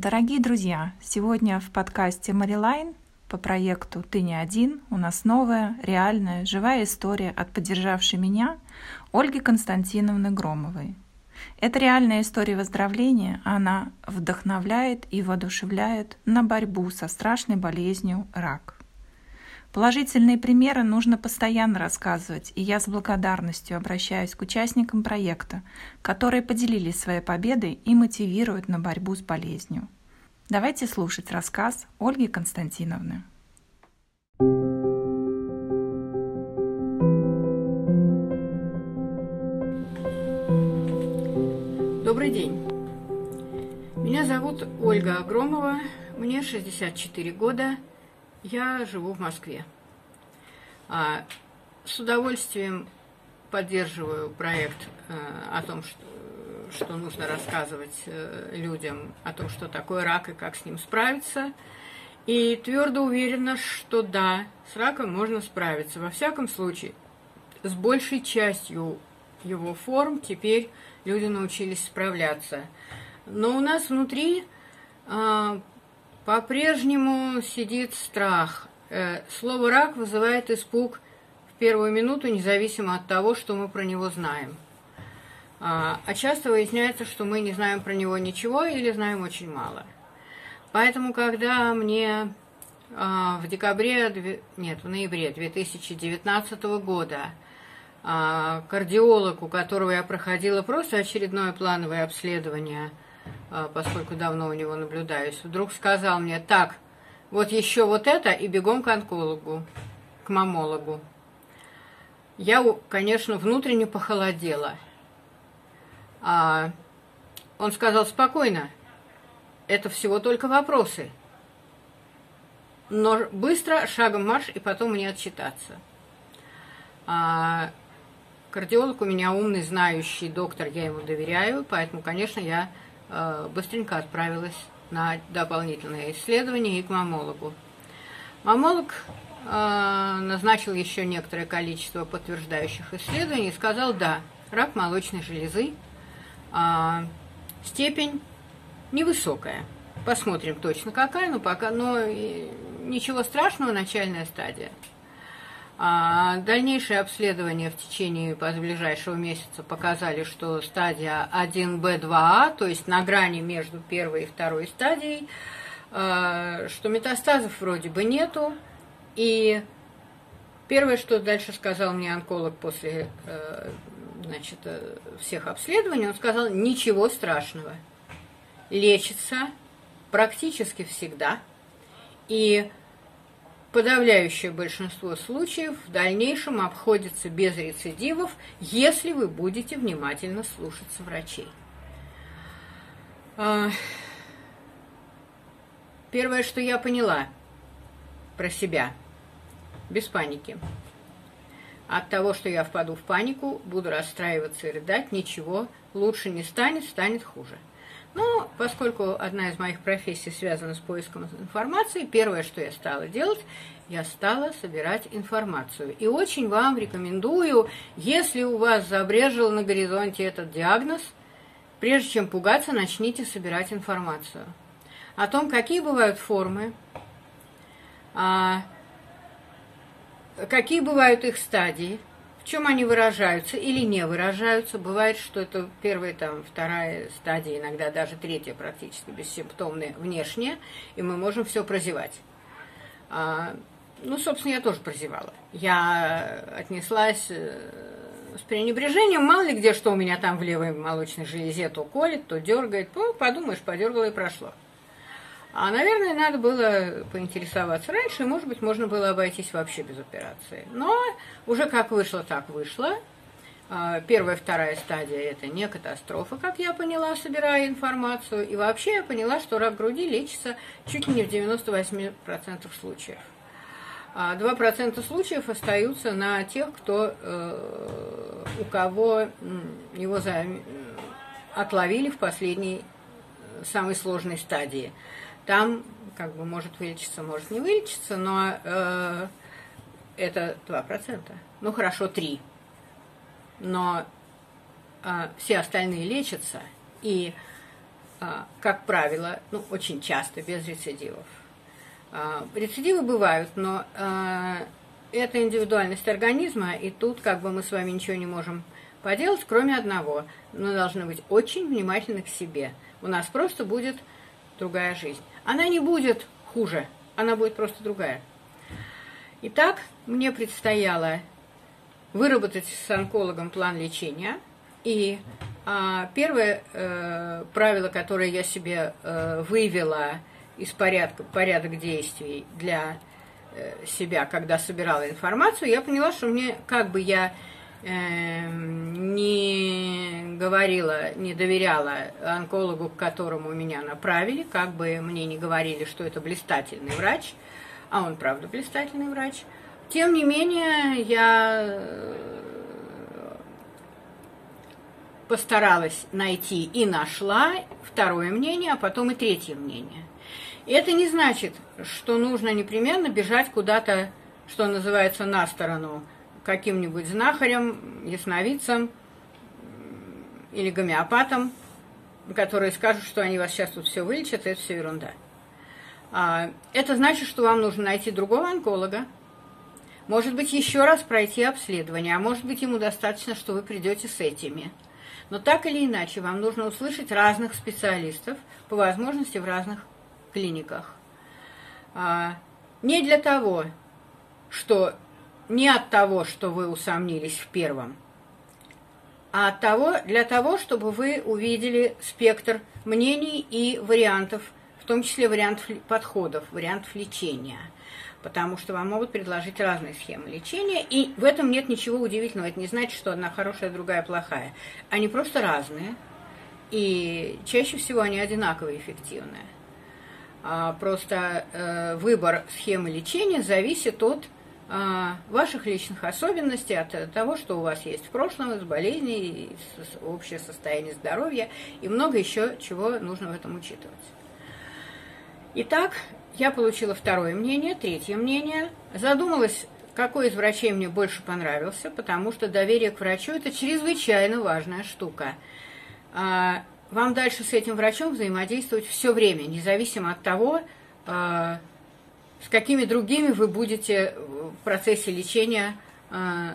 Дорогие друзья, сегодня в подкасте Марилайн по проекту «Ты не один» у нас новая, реальная, живая история от поддержавшей меня Ольги Константиновны Громовой. Это реальная история выздоровления, она вдохновляет и воодушевляет на борьбу со страшной болезнью рак. Положительные примеры нужно постоянно рассказывать, и я с благодарностью обращаюсь к участникам проекта, которые поделились своей победой и мотивируют на борьбу с болезнью. Давайте слушать рассказ Ольги Константиновны. Добрый день. Меня зовут Ольга Агромова, мне 64 года – я живу в Москве. А, с удовольствием поддерживаю проект э, о том, что, нужно рассказывать э, людям о том, что такое рак и как с ним справиться. И твердо уверена, что да, с раком можно справиться. Во всяком случае, с большей частью его форм теперь люди научились справляться. Но у нас внутри а, по-прежнему сидит страх. Э, слово «рак» вызывает испуг в первую минуту, независимо от того, что мы про него знаем. А, а часто выясняется, что мы не знаем про него ничего или знаем очень мало. Поэтому, когда мне а, в декабре, нет, в ноябре 2019 года а, кардиолог, у которого я проходила просто очередное плановое обследование – поскольку давно у него наблюдаюсь, вдруг сказал мне, так, вот еще вот это и бегом к онкологу, к мамологу. Я, конечно, внутренне похолодела. А он сказал спокойно, это всего только вопросы. Но быстро, шагом марш, и потом мне отчитаться. А, кардиолог у меня умный, знающий доктор, я ему доверяю, поэтому, конечно, я быстренько отправилась на дополнительное исследование и к мамологу. Мамолог э, назначил еще некоторое количество подтверждающих исследований и сказал, да, рак молочной железы, э, степень невысокая. Посмотрим точно какая, но пока, но ничего страшного, начальная стадия. А дальнейшие обследования в течение ближайшего месяца показали, что стадия 1Б2А, а, то есть на грани между первой и второй стадией, а, что метастазов вроде бы нету. И первое, что дальше сказал мне онколог после э, значит, э, всех обследований, он сказал, ничего страшного. Лечится практически всегда. И Подавляющее большинство случаев в дальнейшем обходится без рецидивов, если вы будете внимательно слушаться врачей. А, первое, что я поняла про себя, без паники. От того, что я впаду в панику, буду расстраиваться и рыдать, ничего лучше не станет, станет хуже. Но поскольку одна из моих профессий связана с поиском информации, первое, что я стала делать, я стала собирать информацию. И очень вам рекомендую, если у вас забрежил на горизонте этот диагноз, прежде чем пугаться, начните собирать информацию о том, какие бывают формы, а, какие бывают их стадии, чем они выражаются или не выражаются. Бывает, что это первая, там, вторая стадия, иногда даже третья практически бессимптомная внешняя, и мы можем все прозевать. А, ну, собственно, я тоже прозевала. Я отнеслась э, с пренебрежением, мало ли где, что у меня там в левой молочной железе то колет, то дергает. Ну, подумаешь, подергала и прошло. А, наверное, надо было поинтересоваться раньше, и, может быть, можно было обойтись вообще без операции. Но уже как вышло, так вышло. А, первая, вторая стадия – это не катастрофа, как я поняла, собирая информацию. И вообще я поняла, что рак груди лечится чуть не в 98% случаев. А 2% случаев остаются на тех, кто, э, у кого его отловили в последней, э, самой сложной стадии. Там как бы может вылечиться, может не вылечиться, но э, это 2%. Ну хорошо, 3%. Но э, все остальные лечатся, и а, как правило, ну, очень часто, без рецидивов. А, рецидивы бывают, но а, это индивидуальность организма, и тут как бы мы с вами ничего не можем поделать, кроме одного. Мы должны быть очень внимательны к себе. У нас просто будет другая жизнь. Она не будет хуже, она будет просто другая. Итак, мне предстояло выработать с онкологом план лечения. И а, первое э, правило, которое я себе э, выявила из порядка, порядок действий для э, себя, когда собирала информацию, я поняла, что мне, как бы я не говорила, не доверяла онкологу, к которому меня направили, как бы мне не говорили, что это блистательный врач, а он, правда, блистательный врач. Тем не менее, я э, постаралась найти и нашла второе мнение, а потом и третье мнение. Это не значит, что нужно непременно бежать куда-то, что называется, на сторону, каким-нибудь знахарем, ясновидцем или гомеопатом, которые скажут, что они вас сейчас тут все вылечат, это все ерунда. А, это значит, что вам нужно найти другого онколога, может быть, еще раз пройти обследование, а может быть, ему достаточно, что вы придете с этими. Но так или иначе, вам нужно услышать разных специалистов, по возможности в разных клиниках. А, не для того, что не от того, что вы усомнились в первом, а от того, для того, чтобы вы увидели спектр мнений и вариантов, в том числе вариантов подходов, вариантов лечения. Потому что вам могут предложить разные схемы лечения, и в этом нет ничего удивительного. Это не значит, что одна хорошая, другая плохая. Они просто разные, и чаще всего они одинаково эффективные. А, просто э, выбор схемы лечения зависит от ваших личных особенностей, от того, что у вас есть в прошлом, из болезней, общее состояние здоровья и много еще чего нужно в этом учитывать. Итак, я получила второе мнение, третье мнение, задумалась, какой из врачей мне больше понравился, потому что доверие к врачу – это чрезвычайно важная штука. А, вам дальше с этим врачом взаимодействовать все время, независимо от того, а, с какими другими вы будете в процессе лечения а,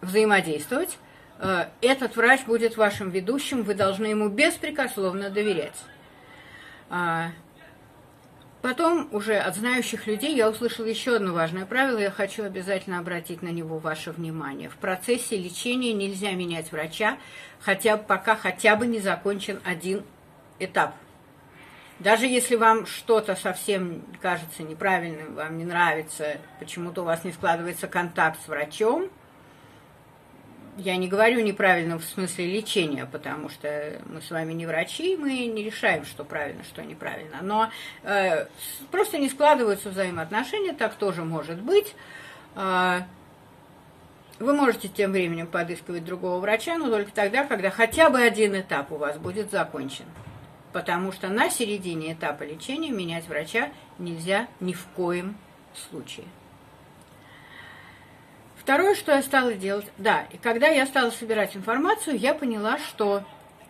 взаимодействовать. А, этот врач будет вашим ведущим, вы должны ему беспрекословно доверять. Потом уже от знающих людей я услышала еще одно важное правило, я хочу обязательно обратить на него ваше внимание. В процессе лечения нельзя менять врача, хотя пока хотя бы не закончен один этап. Даже если вам что-то совсем кажется неправильным, вам не нравится, почему-то у вас не складывается контакт с врачом – я не говорю неправильно в смысле лечения, потому что мы с вами не врачи, мы не решаем, что правильно, что неправильно. Но э, просто не складываются взаимоотношения, так тоже может быть. Э, вы можете тем временем подыскивать другого врача, но только тогда, когда хотя бы один этап у вас будет закончен. Потому что на середине этапа лечения менять врача нельзя ни в коем случае. Второе, что я стала делать, да, и когда я стала собирать информацию, я поняла, что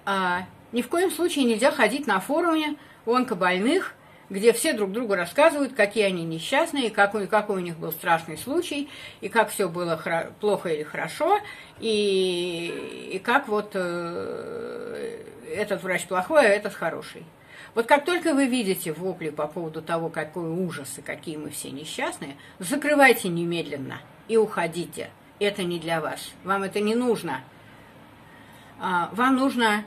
а, ни в коем случае нельзя ходить на форуме онкобольных, где все друг другу рассказывают, какие они несчастные, какой, какой у них был страшный случай, и как все было плохо или хорошо, и, и как вот э, этот врач плохой, а этот хороший. Вот как только вы видите вопли по поводу того, какой ужас и какие мы все несчастные, закрывайте немедленно – и уходите. Это не для вас. Вам это не нужно. А, вам нужно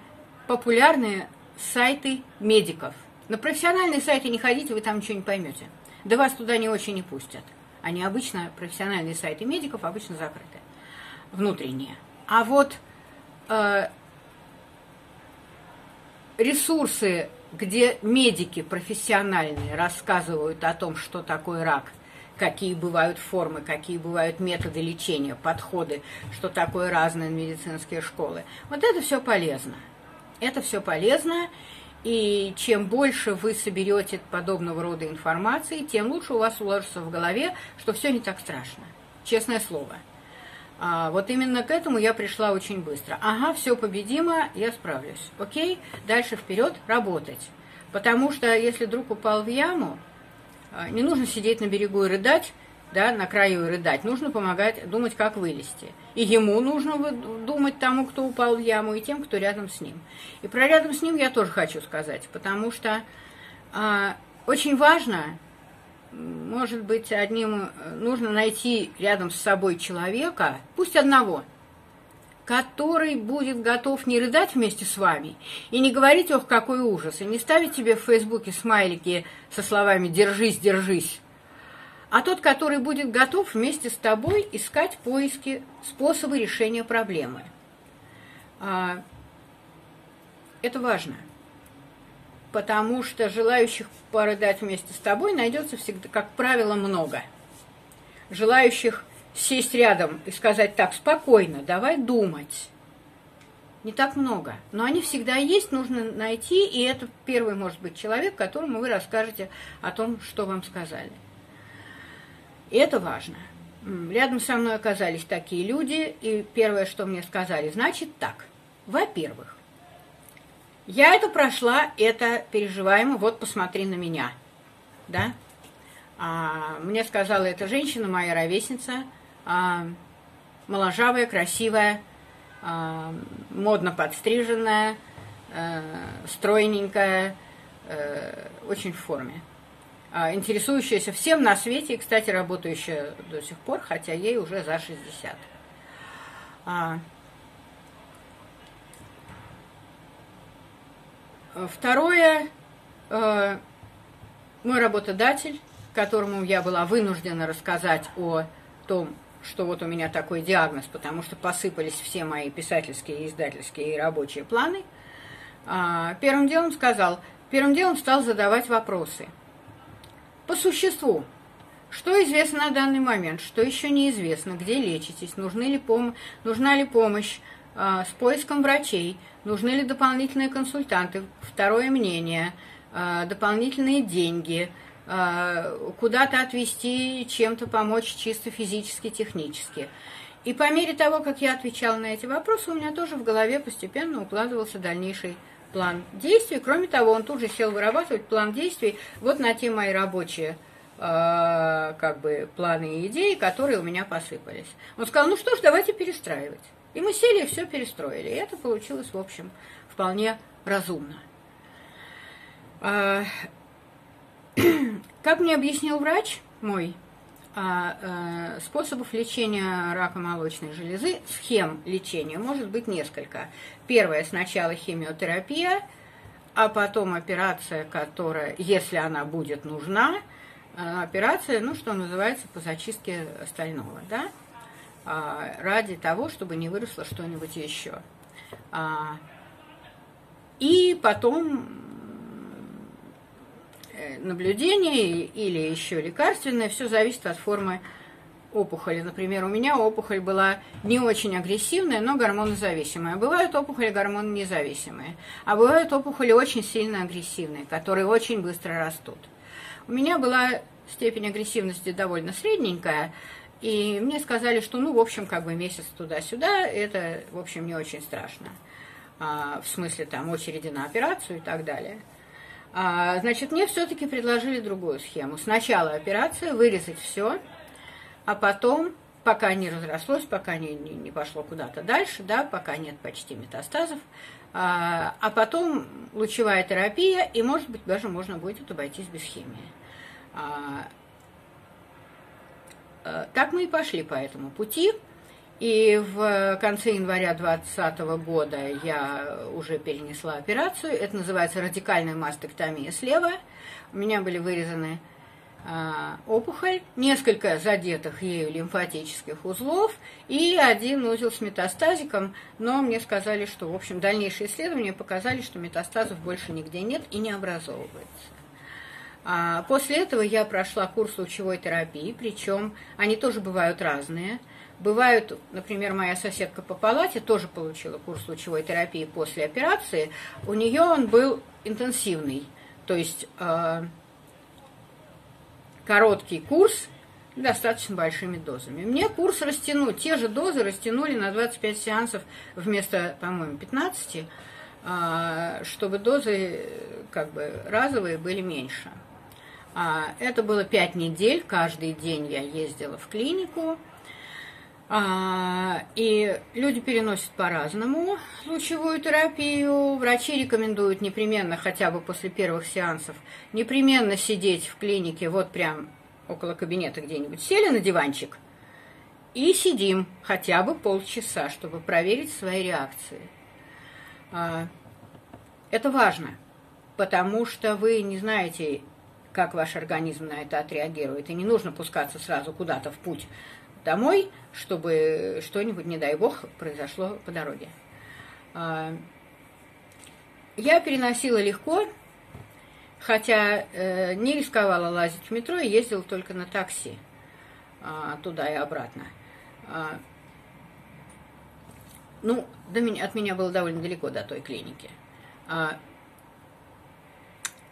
популярные сайты медиков. На профессиональные сайты не ходите, вы там ничего не поймете. Да вас туда не очень не пустят. Они обычно, профессиональные сайты медиков обычно закрыты. Внутренние. А вот э, ресурсы, где медики профессиональные рассказывают о том, что такое рак – какие бывают формы, какие бывают методы лечения, подходы, что такое разные медицинские школы. Вот это все полезно. Это все полезно, и чем больше вы соберете подобного рода информации, тем лучше у вас уложится в голове, что все не так страшно. Честное слово. А, вот именно к этому я пришла очень быстро. Ага, все победимо, я справлюсь. Окей, дальше вперед работать. Потому что если друг упал в яму, а, не нужно сидеть на берегу и рыдать, да, на краю и рыдать. Нужно помогать, думать, как вылезти. И ему нужно думать тому, кто упал в яму, и тем, кто рядом с ним. И про рядом с ним я тоже хочу сказать, потому что а, очень важно, может быть, одним нужно найти рядом с собой человека, пусть одного, который будет готов не рыдать вместе с вами и не говорить, ох, какой ужас, и не ставить себе в Фейсбуке смайлики со словами «держись, держись», а тот, который будет готов вместе с тобой искать поиски, способы решения проблемы. А, это важно, потому что желающих порыдать вместе с тобой найдется всегда, как правило, много. Желающих сесть рядом и сказать так, спокойно, давай думать. Не так много. Но они всегда есть, нужно найти, и это первый может быть человек, которому вы расскажете о том, что вам сказали. И это важно. Рядом со мной оказались такие люди, и первое, что мне сказали, значит так. Во-первых, я это прошла, это переживаемо, вот посмотри на меня. Да? А, мне сказала эта женщина, моя ровесница, а, моложавая, красивая, а, модно подстриженная, а, стройненькая, а, очень в форме. А, интересующаяся всем на свете, и, кстати, работающая до сих пор, хотя ей уже за 60. А, второе, э, мой работодатель, которому я была вынуждена рассказать о том, что вот у меня такой диагноз, потому что посыпались все мои писательские, издательские и рабочие планы, а, первым делом сказал, первым делом стал задавать вопросы – по существу, что известно на данный момент, что еще неизвестно, где лечитесь, нужны ли пом нужна ли помощь э, с поиском врачей, нужны ли дополнительные консультанты, второе мнение, э, дополнительные деньги, э, куда-то отвезти, чем-то помочь чисто физически, технически. И по мере того, как я отвечала на эти вопросы, у меня тоже в голове постепенно укладывался дальнейший план действий. Кроме того, он тут же сел вырабатывать план действий вот на те мои рабочие как бы планы и идеи, которые у меня посыпались. Он сказал, ну что ж, давайте перестраивать. И мы сели и все перестроили. И это получилось, в общем, вполне разумно. А, как мне объяснил врач мой, а, э, способов лечения рака молочной железы, схем лечения может быть несколько. Первое сначала химиотерапия, а потом операция, которая, если она будет нужна, э, операция, ну, что называется, по зачистке остального, да, ради того, чтобы не выросло что-нибудь еще. А, и потом Э, наблюдение или еще лекарственное, все зависит от формы опухоли. Например, у меня опухоль была не очень агрессивная, но гормонозависимая. Бывают опухоли гормононезависимые, а бывают опухоли очень сильно агрессивные, которые очень быстро растут. У меня была степень агрессивности довольно средненькая, и мне сказали, что, ну, в общем, как бы месяц туда-сюда, это, в общем, не очень страшно. А, в смысле, там, очереди на операцию и так далее. А, значит, мне все-таки предложили другую схему. Сначала операция, вырезать все, а потом, пока не разрослось, пока не, не, не пошло куда-то дальше, да, пока нет почти метастазов, а, а потом лучевая терапия, и, может быть, даже можно будет обойтись без химии. Так мы и пошли по этому пути. И в конце января 2020 года я уже перенесла операцию. Это называется радикальная мастектомия слева. У меня были вырезаны а, опухоль, несколько задетых ею лимфатических узлов и один узел с метастазиком, но мне сказали, что, в общем, дальнейшие исследования показали, что метастазов больше нигде нет и не образовывается. А после этого я прошла курс лучевой терапии, причем они тоже бывают разные – Бывают, например, моя соседка по палате тоже получила курс лучевой терапии после операции. У нее он был интенсивный, то есть э, короткий курс достаточно большими дозами. Мне курс растянуть, те же дозы растянули на 25 сеансов вместо, по-моему, 15, а, чтобы дозы как бы разовые были меньше. А, это было 5 недель, каждый день я ездила в клинику, а, и люди переносят по-разному лучевую терапию. Врачи рекомендуют непременно, хотя бы после первых сеансов, непременно сидеть в клинике, вот прям около кабинета где-нибудь. Сели на диванчик и сидим хотя бы полчаса, чтобы проверить свои реакции. А, это важно, потому что вы не знаете, как ваш организм на это отреагирует, и не нужно пускаться сразу куда-то в путь домой, чтобы что-нибудь, не дай бог, произошло по дороге. А, я переносила легко, хотя э, не рисковала лазить в метро и ездила только на такси а, туда и обратно. А, ну, до меня, от меня было довольно далеко до той клиники.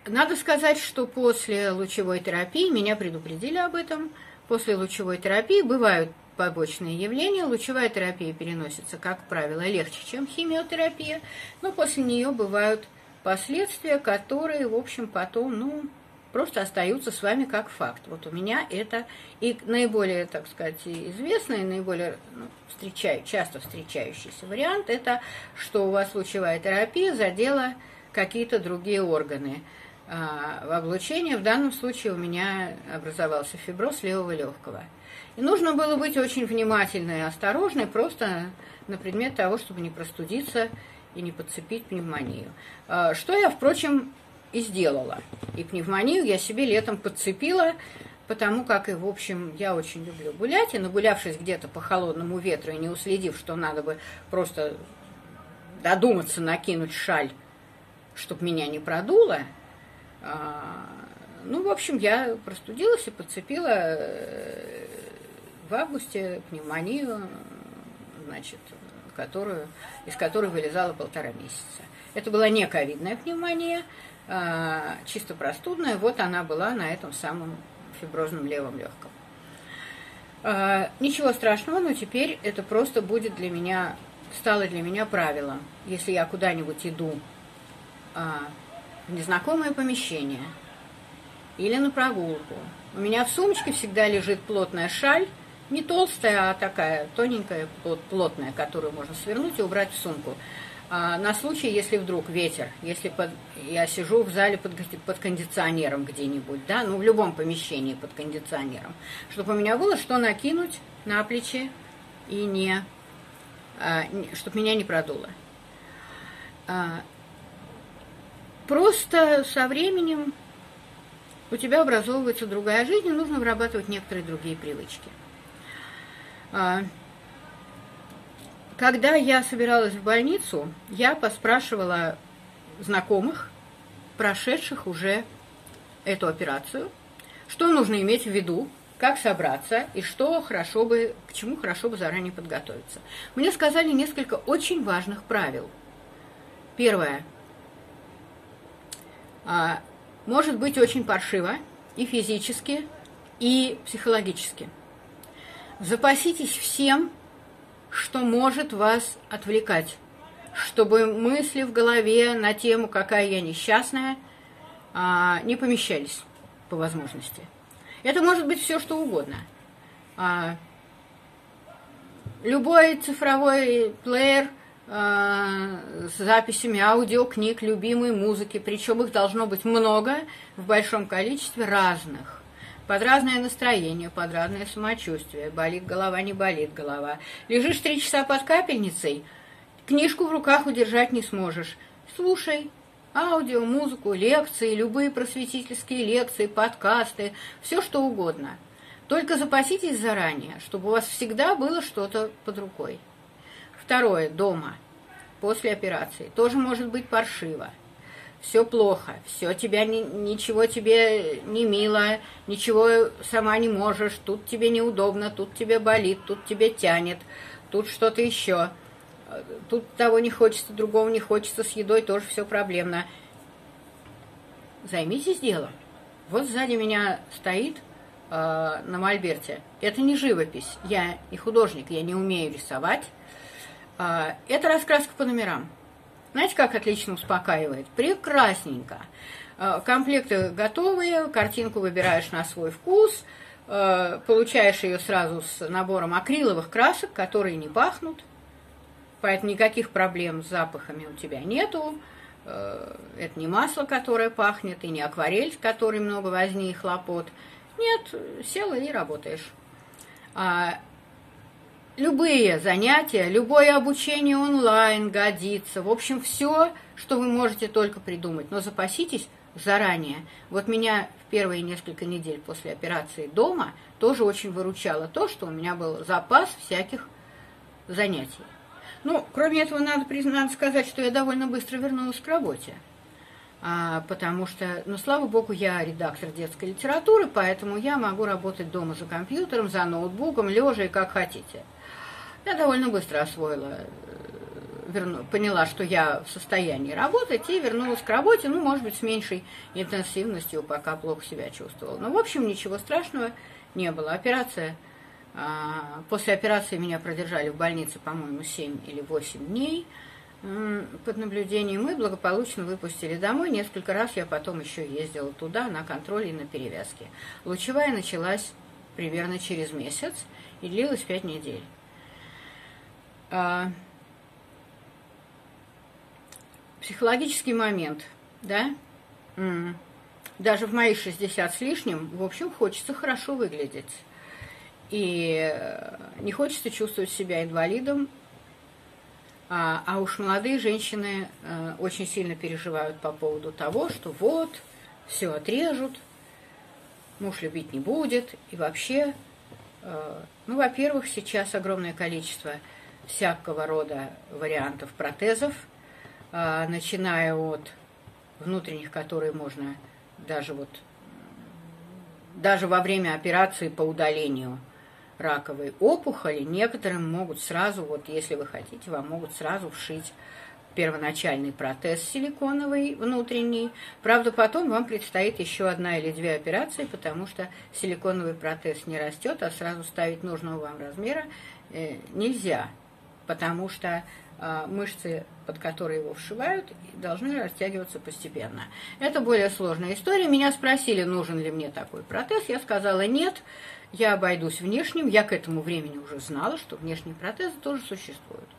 Надо сказать, что после лучевой терапии меня предупредили об этом – После лучевой терапии бывают побочные явления. Лучевая терапия переносится, как правило, легче, чем химиотерапия, но после нее бывают последствия, которые, в общем, потом, ну, просто остаются с вами как факт. Вот у меня это и наиболее, так сказать, известный, наиболее ну, встречаю, часто встречающийся вариант, это что у вас лучевая терапия задела какие-то другие органы в облучении. В данном случае у меня образовался фиброз левого легкого. И нужно было быть очень внимательной и осторожной, просто на предмет того, чтобы не простудиться и не подцепить пневмонию. А, что я, впрочем, и сделала. И пневмонию я себе летом подцепила, потому как и, в общем, я очень люблю гулять, и нагулявшись где-то по холодному ветру и не уследив, что надо бы просто додуматься накинуть шаль, чтобы меня не продуло, а, ну, в общем, я простудилась и подцепила э, в августе пневмонию, значит, которую, из которой вылезала полтора месяца. Это была не ковидная пневмония, а, чисто простудная. Вот она была на этом самом фиброзном левом легком. А, ничего страшного, но теперь это просто будет для меня, стало для меня правилом. Если я куда-нибудь иду в незнакомое помещение или на прогулку. У меня в сумочке всегда лежит плотная шаль, не толстая, а такая тоненькая, плотная, которую можно свернуть и убрать в сумку. А, на случай, если вдруг ветер, если под, я сижу в зале под, под кондиционером где-нибудь, да, ну в любом помещении под кондиционером, чтобы у меня было что накинуть на плечи и не, а, чтобы меня не продуло. А, Просто со временем у тебя образовывается другая жизнь, и нужно вырабатывать некоторые другие привычки. А, когда я собиралась в больницу, я поспрашивала знакомых, прошедших уже эту операцию, что нужно иметь в виду, как собраться и что хорошо бы, к чему хорошо бы заранее подготовиться. Мне сказали несколько очень важных правил. Первое – может быть очень паршиво и физически, и психологически. Запаситесь всем, что может вас отвлекать, чтобы мысли в голове на тему «какая я несчастная» а, не помещались по возможности. Это может быть все, что угодно. А, любой цифровой плеер – с записями аудиокниг, любимой музыки, причем их должно быть много в большом количестве разных. Под разное настроение, под разное самочувствие. Болит голова, не болит голова. Лежишь три часа под капельницей, книжку в руках удержать не сможешь. Слушай аудио, музыку, лекции, любые просветительские лекции, подкасты, все что угодно. Только запаситесь заранее, чтобы у вас всегда было что-то под рукой. Второе, дома, после операции, тоже может быть паршиво. Все плохо, все тебя ничего тебе не мило, ничего сама не можешь, тут тебе неудобно, тут тебе болит, тут тебе тянет, тут что-то еще. Тут того не хочется, другого не хочется, с едой тоже все проблемно. Займитесь делом. Вот сзади меня стоит э, на мольберте, это не живопись. Я не художник, я не умею рисовать. Э, это раскраска по номерам. Знаете, как отлично успокаивает? Прекрасненько. Э, комплекты готовые, картинку выбираешь на свой вкус, э, получаешь ее сразу с набором акриловых красок, которые не пахнут, поэтому никаких проблем с запахами у тебя нету. Это не масло, которое пахнет, и не акварель, в которой много возни и хлопот. Нет, села и работаешь. Любые занятия, любое обучение онлайн годится. В общем, все, что вы можете только придумать. Но запаситесь заранее. Вот меня в первые несколько недель после операции дома тоже очень выручало то, что у меня был запас всяких занятий. Ну, кроме этого, надо, надо сказать, что я довольно быстро вернулась к работе. А, потому что, ну, слава богу, я редактор детской литературы, поэтому я могу работать дома за компьютером, за ноутбуком, лежа и как хотите. Я довольно быстро освоила, э, верну, поняла, что я в состоянии работать, и вернулась к работе, ну, может быть, с меньшей интенсивностью, пока плохо себя чувствовала. Но, в общем, ничего страшного не было. Операция а, после операции меня продержали в больнице, по-моему, 7 или 8 дней под наблюдением и благополучно выпустили домой. Несколько раз я потом еще ездила туда на контроль и на перевязки. Лучевая началась примерно через месяц и длилась 5 недель. А, психологический момент, да? Даже в мои 60 с лишним, в общем, хочется хорошо выглядеть. И э, не хочется чувствовать себя инвалидом, а, а уж молодые женщины а, очень сильно переживают по поводу того, что вот, все отрежут, муж любить не будет, и вообще, а, ну, во-первых, сейчас огромное количество всякого рода вариантов протезов, а, начиная от внутренних, которые можно даже вот даже во время операции по удалению раковой опухоли, некоторым могут сразу, вот если вы хотите, вам могут сразу вшить первоначальный протез силиконовый внутренний. Правда, потом вам предстоит еще одна или две операции, потому что силиконовый протез не растет, а сразу ставить нужного вам размера э, нельзя, потому что э, мышцы, под которые его вшивают, должны растягиваться постепенно. Это более сложная история. Меня спросили, нужен ли мне такой протез. Я сказала нет я обойдусь внешним, я к этому времени уже знала, что внешние протезы тоже существуют.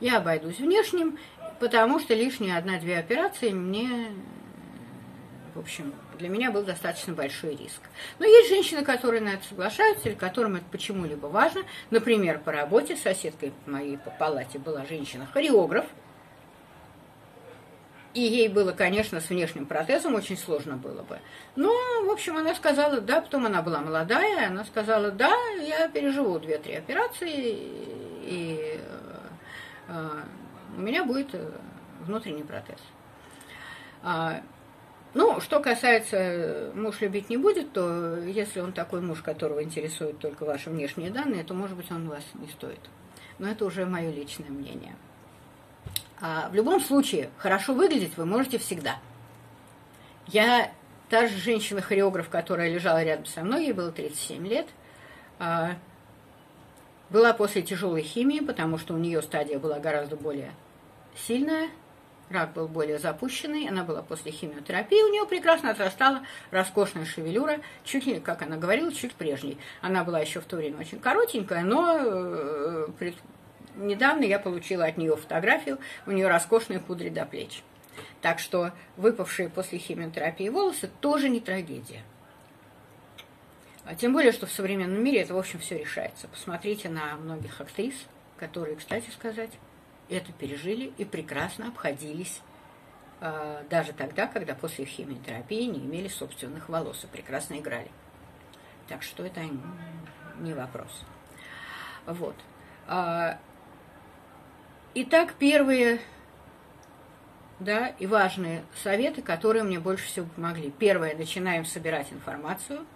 Я обойдусь внешним, потому что лишние одна-две операции мне, в общем, для меня был достаточно большой риск. Но есть женщины, которые на это соглашаются, или которым это почему-либо важно. Например, по работе соседкой моей по палате была женщина-хореограф, и ей было, конечно, с внешним протезом очень сложно было бы. Но, в общем, она сказала, да, потом она была молодая, она сказала, да, я переживу две-три операции, и э, у меня будет э, внутренний протез. Ну, что касается э, муж любить не будет, то если он такой муж, которого интересуют только ваши внешние данные, то, может быть, он вас не стоит. Но это уже мое личное мнение. А, в любом случае, хорошо выглядеть вы можете всегда. Я, та же женщина-хореограф, которая лежала рядом со мной, ей было 37 лет, а, была после тяжелой химии, потому что у нее стадия была гораздо более сильная, рак был более запущенный, она была после химиотерапии, у нее прекрасно отрастала роскошная шевелюра, чуть ли, как она говорила, чуть прежней. Она была еще в то время очень коротенькая, но э, недавно я получила от нее фотографию, у нее роскошные кудри до плеч. Так что выпавшие после химиотерапии волосы тоже не трагедия. А тем более, что в современном мире это, в общем, все решается. Посмотрите на многих актрис, которые, кстати сказать, это пережили и прекрасно обходились э, даже тогда, когда после химиотерапии не имели собственных волос и прекрасно играли. Так что это не вопрос. Вот. А, Итак, первые да, и важные советы, которые мне больше всего помогли. Первое, начинаем собирать информацию.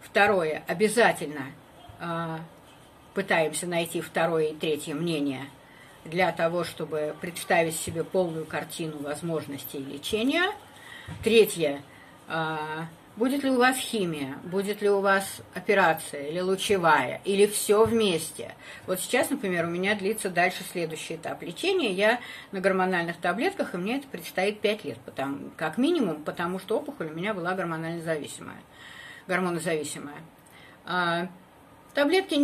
Второе, обязательно э, пытаемся найти второе и третье мнение для того, чтобы представить себе полную картину возможностей лечения. Третье, э, Будет ли у вас химия, будет ли у вас операция или лучевая, или все вместе. Вот сейчас, например, у меня длится дальше следующий этап лечения. Я на гормональных таблетках, и мне это предстоит 5 лет, потому, как минимум, потому что опухоль у меня была гормонально зависимая, гормонозависимая. Таблетки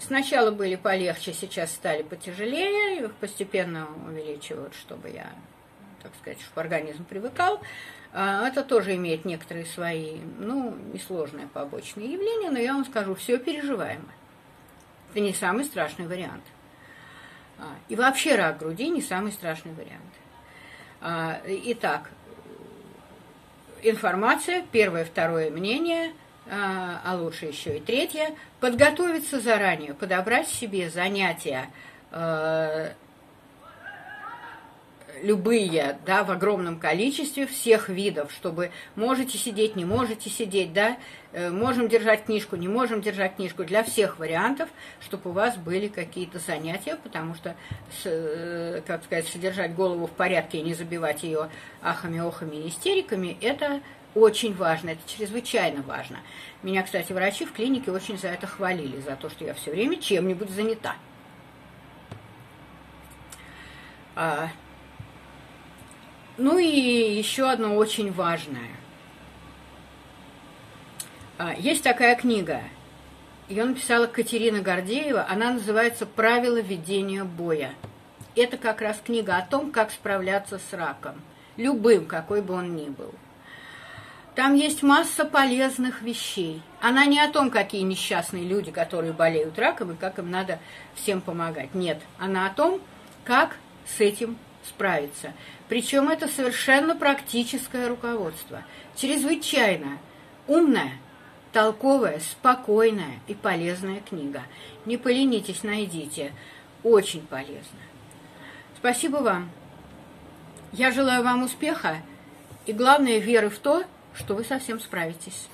сначала были полегче, сейчас стали потяжелее, их постепенно увеличивают, чтобы я, так сказать, чтобы организм привыкал. А, это тоже имеет некоторые свои, ну, несложные побочные явления, но я вам скажу, все переживаемо. Это не самый страшный вариант. А, и вообще рак груди не самый страшный вариант. А, итак, информация, первое, второе мнение, а лучше еще и третье, подготовиться заранее, подобрать себе занятия любые, да, в огромном количестве всех видов, чтобы можете сидеть, не можете сидеть, да, э, можем держать книжку, не можем держать книжку, для всех вариантов, чтобы у вас были какие-то занятия, потому что, э, как сказать, содержать голову в порядке и не забивать ее ахами, охами и истериками, это очень важно, это чрезвычайно важно. Меня, кстати, врачи в клинике очень за это хвалили, за то, что я все время чем-нибудь занята. А, ну и еще одно очень важное. А, есть такая книга, ее написала Катерина Гордеева, она называется «Правила ведения боя». Это как раз книга о том, как справляться с раком, любым, какой бы он ни был. Там есть масса полезных вещей. Она не о том, какие несчастные люди, которые болеют раком, и как им надо всем помогать. Нет, она о том, как с этим справиться. Причем это совершенно практическое руководство. Чрезвычайно умная, толковая, спокойная и полезная книга. Не поленитесь, найдите. Очень полезно. Спасибо вам. Я желаю вам успеха и, главное, веры в то, что вы совсем справитесь.